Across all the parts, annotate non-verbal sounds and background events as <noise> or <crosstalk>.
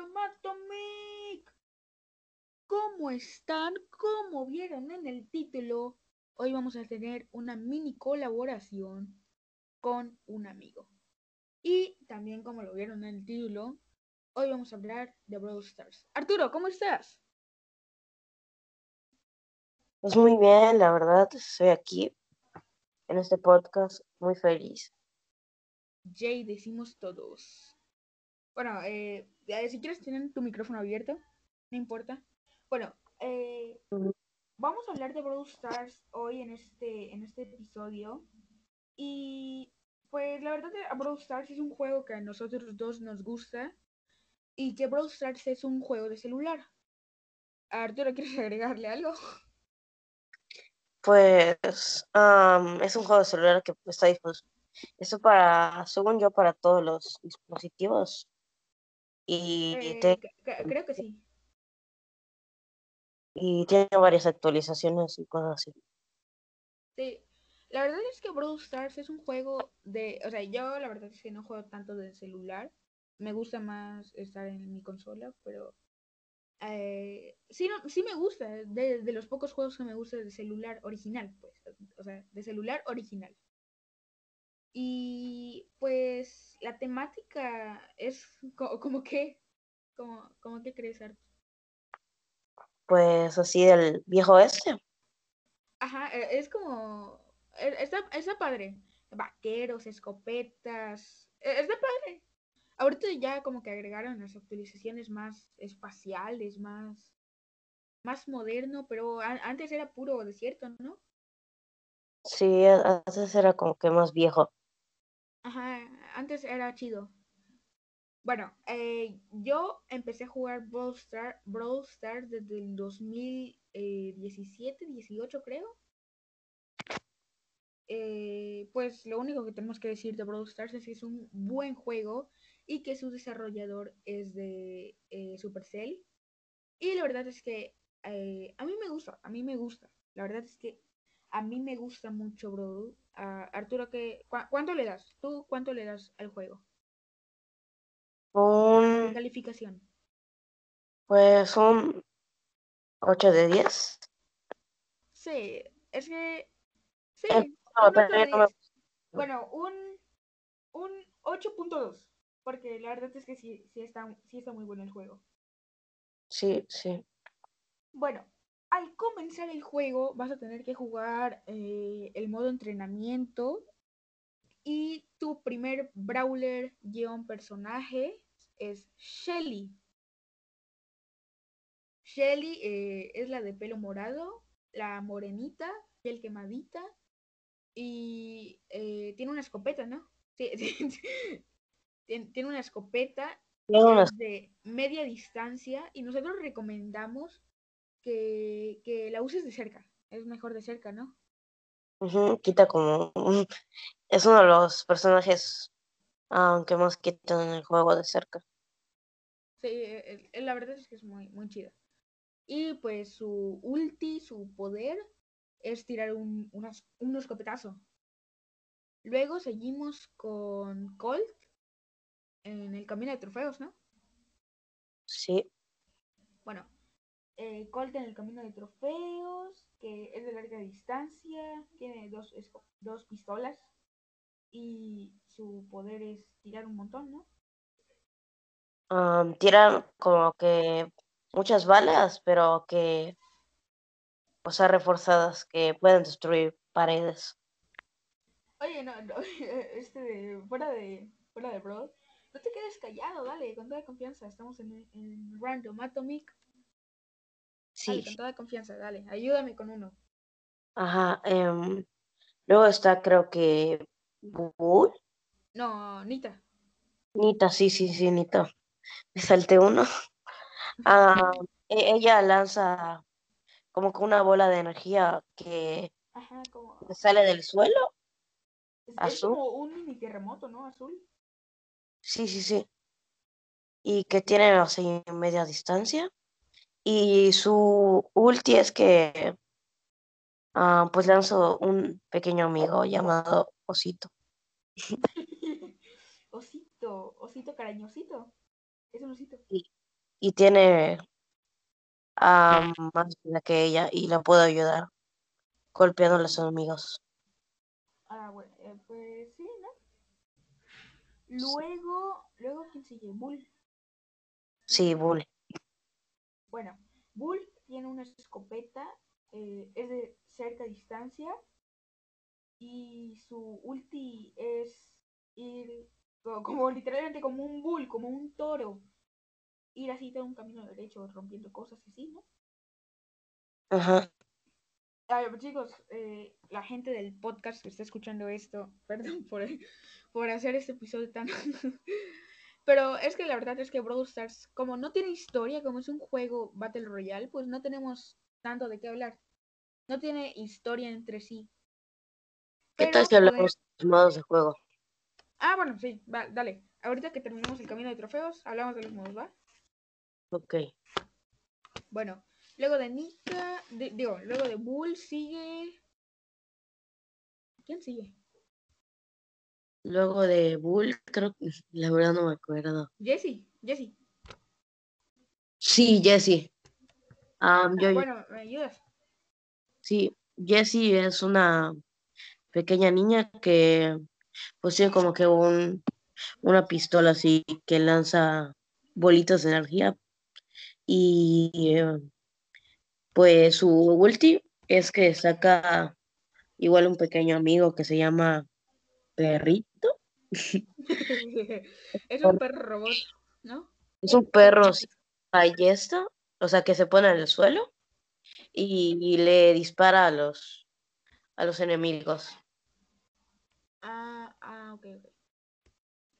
Random Atomic. ¿Cómo están? Como vieron en el título, hoy vamos a tener una mini colaboración con un amigo. Y también como lo vieron en el título, hoy vamos a hablar de Brawl Stars. Arturo, ¿cómo estás? Pues muy bien, la verdad, estoy aquí en este podcast muy feliz. Jay, decimos todos. Bueno, eh, eh, si quieres tener tu micrófono abierto, no importa. Bueno, eh, vamos a hablar de Brawl Stars hoy en este, en este episodio. Y pues la verdad, Brawl Stars es un juego que a nosotros dos nos gusta. Y que Brawl Stars es un juego de celular. Arturo, ¿quieres agregarle algo? Pues es un juego de celular que está disponible. Eso para, según yo, para todos los dispositivos. Y eh, creo que sí. Y tiene varias actualizaciones y cosas así. Sí, la verdad es que Brawl Stars es un juego de, o sea, yo la verdad es que no juego tanto de celular. Me gusta más estar en mi consola, pero eh, sí, no, sí me gusta, de, de, los pocos juegos que me gusta de celular original, pues, o sea, de celular original. Y pues la temática es como, que, como, como que crees, Arto? Pues así del viejo este. Ajá, e, es como, e, está, está padre, vaqueros, escopetas, e, está padre. Ahorita ya como que agregaron las actualizaciones más espaciales, más, más moderno, pero antes era puro desierto, ¿no? Sí, antes era como que más viejo. Ajá, antes era chido. Bueno, eh, yo empecé a jugar Brawl, Star, Brawl Stars desde el 2017, 18 creo. Eh, pues lo único que tenemos que decir de Brawl Stars es que es un buen juego y que su desarrollador es de eh, Supercell. Y la verdad es que eh, a mí me gusta, a mí me gusta. La verdad es que a mí me gusta mucho, Arturo, ¿qué, ¿cuánto le das? ¿Tú cuánto le das al juego? Un... calificación? Pues un 8 de 10. Sí, es que... Sí, eh, bueno, un, un 8.2. Porque la verdad es que sí, sí, está, sí está muy bueno el juego. Sí, sí. Bueno, al comenzar el juego vas a tener que jugar eh, el modo entrenamiento y tu primer brawler guion personaje es Shelly. Shelly eh, es la de pelo morado, la morenita, piel quemadita y eh, tiene una escopeta, ¿no? Sí, <laughs> sí, tiene una escopeta de media distancia y nosotros recomendamos que, la uses de cerca. Es mejor de cerca, ¿no? quita como... Es uno de los personajes aunque más quitan en el juego de cerca. Sí, e, e, la verdad es que es muy, muy chida. Y pues su ulti, su poder, es tirar un, un escopetazo. Luego seguimos con Colt, en el camino de trofeos, ¿no? Sí. Bueno, eh, Colt en el camino de trofeos, que es de larga distancia, tiene dos, dos pistolas y su poder es tirar un montón, ¿no? tiran como que muchas balas, pero que, o sea, reforzadas, que pueden destruir paredes. Oye, no, no <laughs> este de, fuera de, fuera de bro, no te quedes callado, dale, con toda confianza. Estamos en, en Random Atomic. Sí. con toda confianza, dale, ayúdame con uno. Ajá, em, luego está creo que Bull. No, Nita. Nita, sí, sí, sí, Nita. Me salté uno. <laughs> Ah, e, ella lanza como que una bola de energía que sale del suelo. Es, como un mini terremoto, ¿no? Azul. Sí, sí, sí. Y que tiene así media distancia. Y su ulti es que ah, pues lanzó un pequeño amigo llamado Osito. <laughs> osito, osito cariñosito. Es un osito. Sí, y tiene a más vida que ella y la puede ayudar golpeando a los enemigos. Ah, bueno, eh, pues sí, ¿no? Luego, luego, ¿quién sigue? Bull. Sí, Bull. Bueno, Bull tiene una escopeta, eh, es de cerca distancia y su ulti es ir co- como literalmente como un bull, como un toro, ir así todo un camino derecho rompiendo cosas así, ¿no? Ajá. A ver, chicos, eh, la gente del podcast que está escuchando esto, <laughs> perdón por, por hacer este episodio tan... <laughs> Pero es que la verdad es que Brawl Stars, como no tiene historia, como es un juego Battle Royale, pues no tenemos tanto de qué hablar. No tiene historia entre sí. ¿Qué Pero tal si hablamos de los modos de juego? Ah, bueno, sí, va, dale. Ahorita que terminemos el camino de trofeos, hablamos de los modos, ¿va? Ok. Bueno, luego de Nika, de- digo, luego de Bull sigue... ¿Quién sigue? Luego de Bull, creo que <laughs> la verdad no me acuerdo. Jesse, Jesse. Sí, yo, Ah, yo- bueno, ¿me ayudas? sí, Jessie es una pequeña niña que pues tiene como que un, una pistola así que lanza bolitas de energía y eh, pues su ulti es que saca igual un pequeño amigo que se llama Perrito. <laughs> es un perro robot, ¿no? Es un perro sin ballesta, o sea que se pone en el suelo y, y le dispara a los a los enemigos. Ah, ah, ok, ok.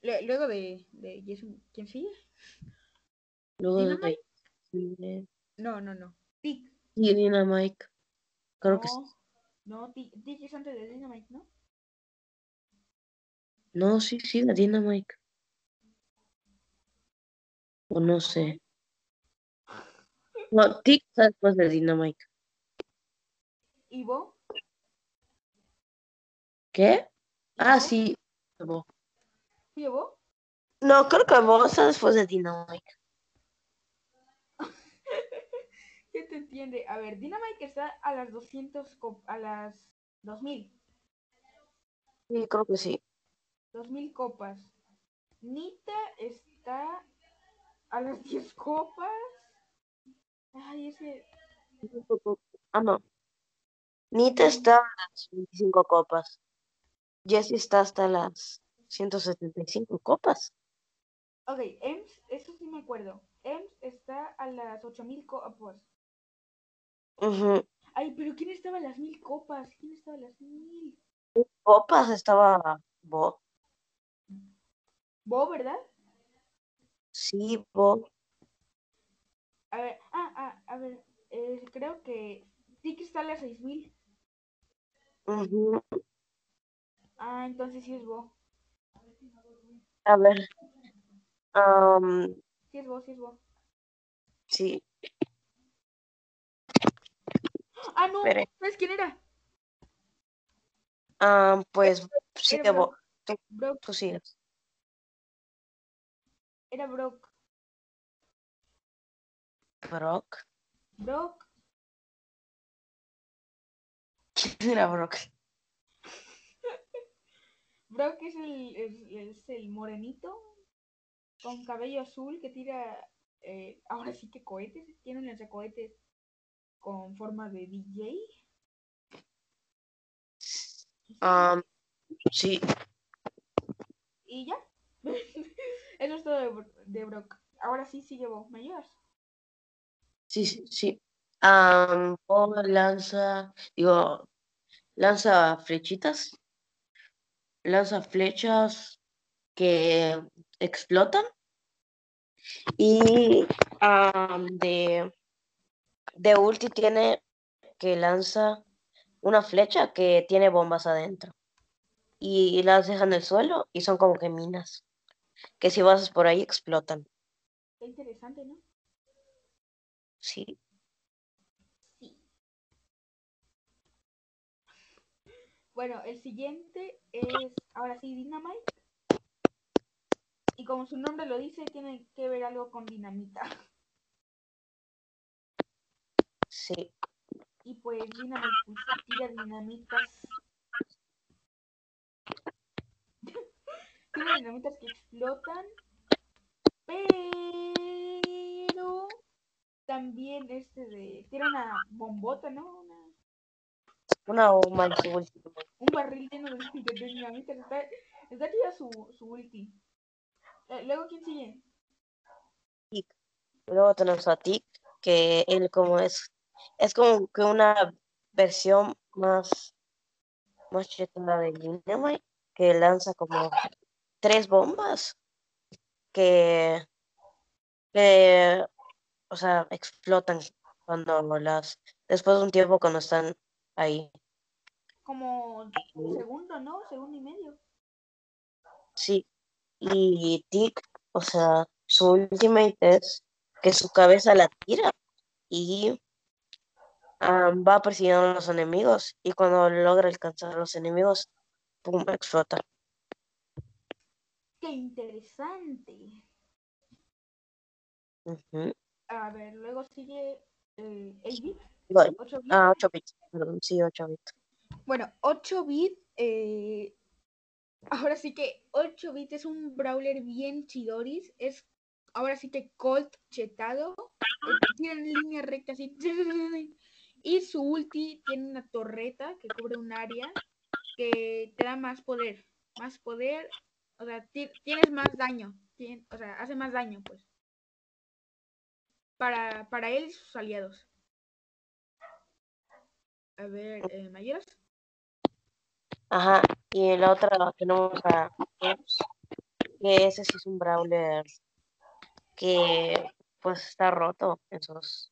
Le- luego de, de ¿quién sigue? Luego de sí, No, no, no. Tick. Dynamite. Creo que no, sí. no, Tick es antes de Dynamite, ¿no? No, sí, sí, la Dynamite. O no sé. No, Tick está después de Dynamite. ¿Y Bo? ¿Qué? Ah, sí. Bo. ¿Sí, Bo? No, creo que Bo está después de Dynamite. <laughs> ¿Quién te entiende? A ver, Dynamite está a las 200, cop- a las 2000. Sí, creo que sí. 2000 copas. Nita está a las <laughs> 10 copas. Ay, ese. Ah, no. Nita está a las 25 copas. Jessie está hasta las 175 copas. Ok, Ems, eso sí me acuerdo. Ems está a las 8000 copas. Ujú. Ay, pero ¿quién estaba a las 1000 copas? ¿Quién estaba a las 1000? Copas estaba Bo. Bo, ¿verdad? Sí, Bo. A ver, ah, ah, a ver. eh, creo que Tiki está a las 6000. Ujú. Ah, entonces sí es Bo. A ver. am, Sí es Bo, sí es Bo. sí, Ah, no, Espere. ¿sabes quién era? am, pues sí, Bo. Brock, Tú sigues. Era Brock. Brock. Brock. ¿Quién era Brock? <laughs> Brock es el, es, es el morenito con cabello azul que tira, eh, ahora sí que cohetes, tiene un lanzacohetes con forma de DJ. Am, sí, Y ya. <laughs> De, Bro- de Brock. Ahora sí, sí llevo. ¿Me ayudas? sí, sí, sí. Bo lanza, digo, lanza flechitas. Lanza flechas que explotan. Y am, de, de ulti tiene que lanza una flecha que tiene bombas adentro. Y las deja en el suelo y son como que minas que si vas por ahí explotan. Qué interesante, ¿no? Sí. Sí. Bueno, el siguiente es, ahora sí, Dynamite. Y como su nombre lo dice, tiene que ver algo con dinamita. Sí. Y pues Dynamite pues, tira dinamitas tira dinamitas que explotan. Pero también este de. Tira una bombota, ¿no? Una, Una ulti. un barril lleno de, <laughs> de dinamitas. Está, está chida su, su ulti. Eh, Luego, ¿quién sigue? Luego tenemos a Tick, que él como es, es como que una versión más, más chetada de Dynamite, que lanza como tres bombas que, que, o sea, explotan cuando las, después de un tiempo cuando están ahí. Como un segundo, ¿no? Segundo y medio. Sí. Y Tick, o sea, su ultimate es que su cabeza la tira y ah, va persiguiendo a los enemigos y cuando logra alcanzar a los enemigos, pum, explota. ¡Qué interesante! Ujú. A ver, luego sigue eh, 8-bit, Bueno, 8-bit. ah, 8 bits, perdón, sí, 8 bits. Bueno, 8-bit, eh, ahora sí que 8-bit es un brawler bien chidoris, es ahora sí que Colt chetado, eh, tiene línea recta así, y su ulti tiene una torreta que cubre un área que te da más poder, más poder, o sea, ti- tienes más daño, o sea, hace más daño, pues, para, para él y sus aliados. A ver, eh. Ajá, y la otra tenemos a que ese sí es un brawler que pues está roto en sus...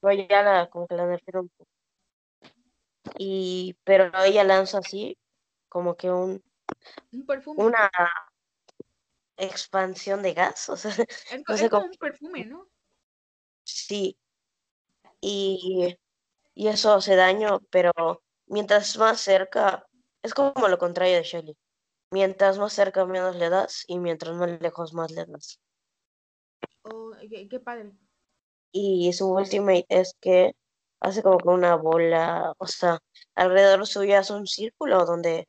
Pero ya la, como que la nerfearon. Y, pero ella lanza así, como que un, Un perfume. una expansión de gas, o sea, <laughs> Es, no es sé como cómo, un perfume, ¿no? sí, y, y eso hace daño, pero mientras más cerca, es como lo contrario de Shelly. Mientras más cerca, menos le das, y mientras más lejos, más le das. Oh, qué, qué padre. Y su ultimate es que hace como que una bola, o sea, alrededor suyo hace un círculo donde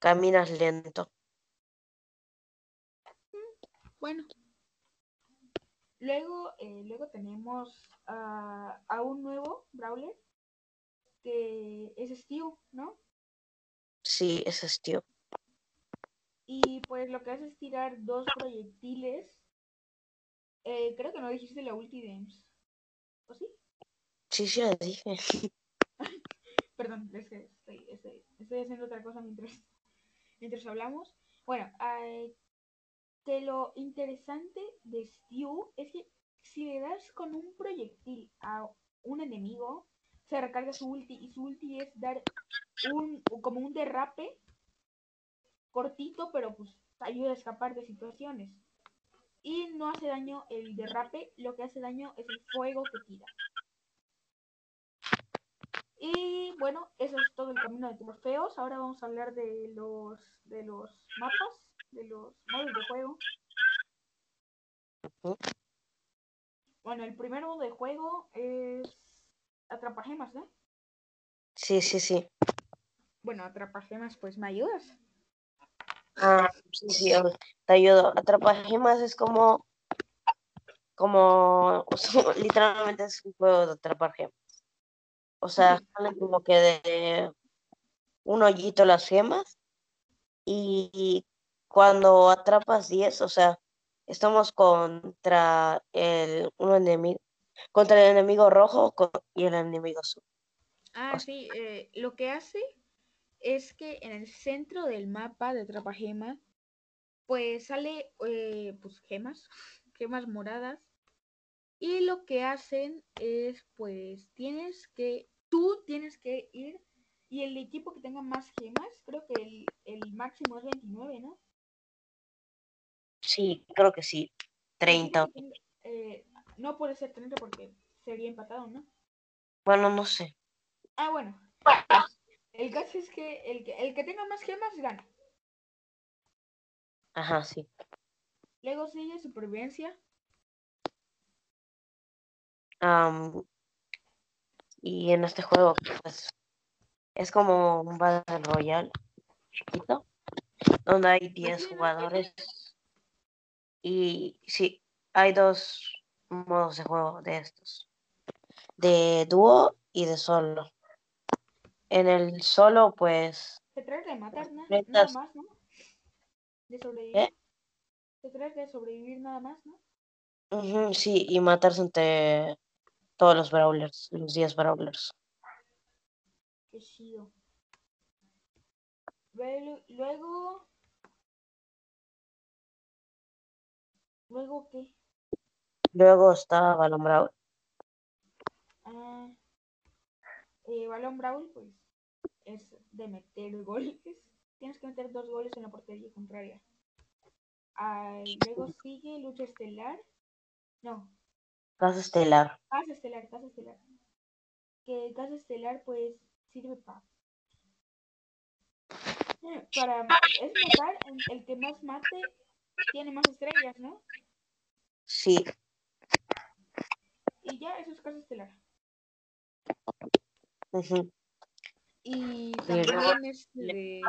caminas lento. Bueno. Luego, eh, luego tenemos a, a un nuevo Brawler que es Steve, ¿no? Sí, es tío. Y pues lo que hace es tirar dos proyectiles. Eh, creo que no dijiste la ulti Ems. ¿O sí? Sí, sí, le dije. <laughs> Perdón, es que estoy, estoy, estoy haciendo otra cosa mientras, mientras hablamos. Bueno, eh, que lo interesante de Stew es que si le das con un proyectil a un enemigo, se recarga su ulti y su ulti es dar un como un derrape cortito, pero pues ayuda a escapar de situaciones. Y no hace daño el derrape, lo que hace daño es el fuego que tira. Y bueno, eso es todo el camino de trofeos. Ahora vamos a hablar de los de los mapas, de los modos de juego. Bueno, el primer modo de juego es atrapagemas, ¿no? Sí, sí, sí. Bueno, atrapagemas, pues me ayudas. Ah, sí, sí, te ayudo. Atrapagemas es como, como, <laughs> literalmente es un juego de atrapar gemas. O sea, Sí. salen como que de un hoyito las gemas y cuando atrapas 10, o sea, estamos contra el un enemigo, contra el enemigo rojo y el enemigo azul. Ah, O sea, sí, eh, lo que hace es que en el centro del mapa de atrapagema, pues sale eh, pues gemas, <laughs> gemas moradas. Y lo que hacen es, pues, tienes que, tú tienes que ir y el equipo que tenga más gemas, creo que el, el máximo es 29, ¿no? sí, creo que sí. El equipo 30. que tenga, eh, no puede ser 30 porque sería empatado, ¿no? Bueno, no sé. Ah, bueno. El caso es que el que, el que tenga más gemas gana. Ajá, sí. Luego sigue supervivencia. Am, Y en este juego, pues, es como un Battle Royale chiquito, donde hay 10 jugadores. Y sí, hay dos modos de juego de estos. De dúo y de solo. En el solo, pues... Se trata de matar nada más, ¿no? De sobrevivir. ¿Eh? Se trata de sobrevivir nada más, ¿no? sí, y matarse entre todos los brawlers, los 10 brawlers. Qué chido. Luego... ¿Luego qué? Luego está Balón Brawl. Ah, eh, Balón Brawl, pues, es de meter goles. <laughs> Tienes que meter dos goles en la portería contraria. Ah, luego sigue Lucha Estelar. No. Casa Estelar. Casa Estelar, Casa Estelar. Que Casa Estelar, pues, sirve para para es matar el que más mate tiene más estrellas, ¿no? Sí. Y ya, eso es Casa Estelar. Uh Y también es de...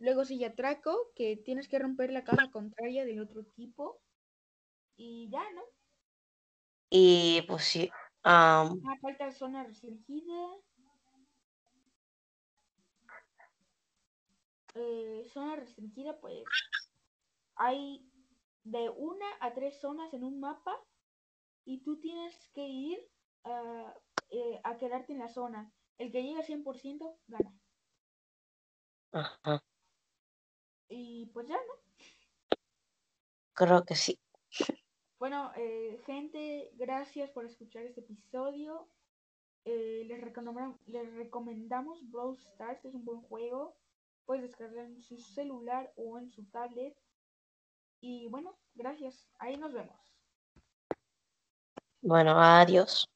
Luego sigue Atraco, que tienes que romper la caja contraria del otro equipo. Y ya, ¿no? Y pues sí. Ah, falta zona restringida. Eh, zona restringida, pues hay de una a tres zonas en un mapa y tú tienes que ir eh, a quedarte en la zona. El que llega a 100% gana. Ajá. Y pues ya, ¿no? Creo que sí. Bueno, eh, gente, gracias por escuchar este episodio. Eh, les, recomendamos, les recomendamos Brawl Stars, es un buen juego. Puedes descargar en su celular o en su tablet. Y bueno, gracias. Ahí nos vemos. Bueno, adiós.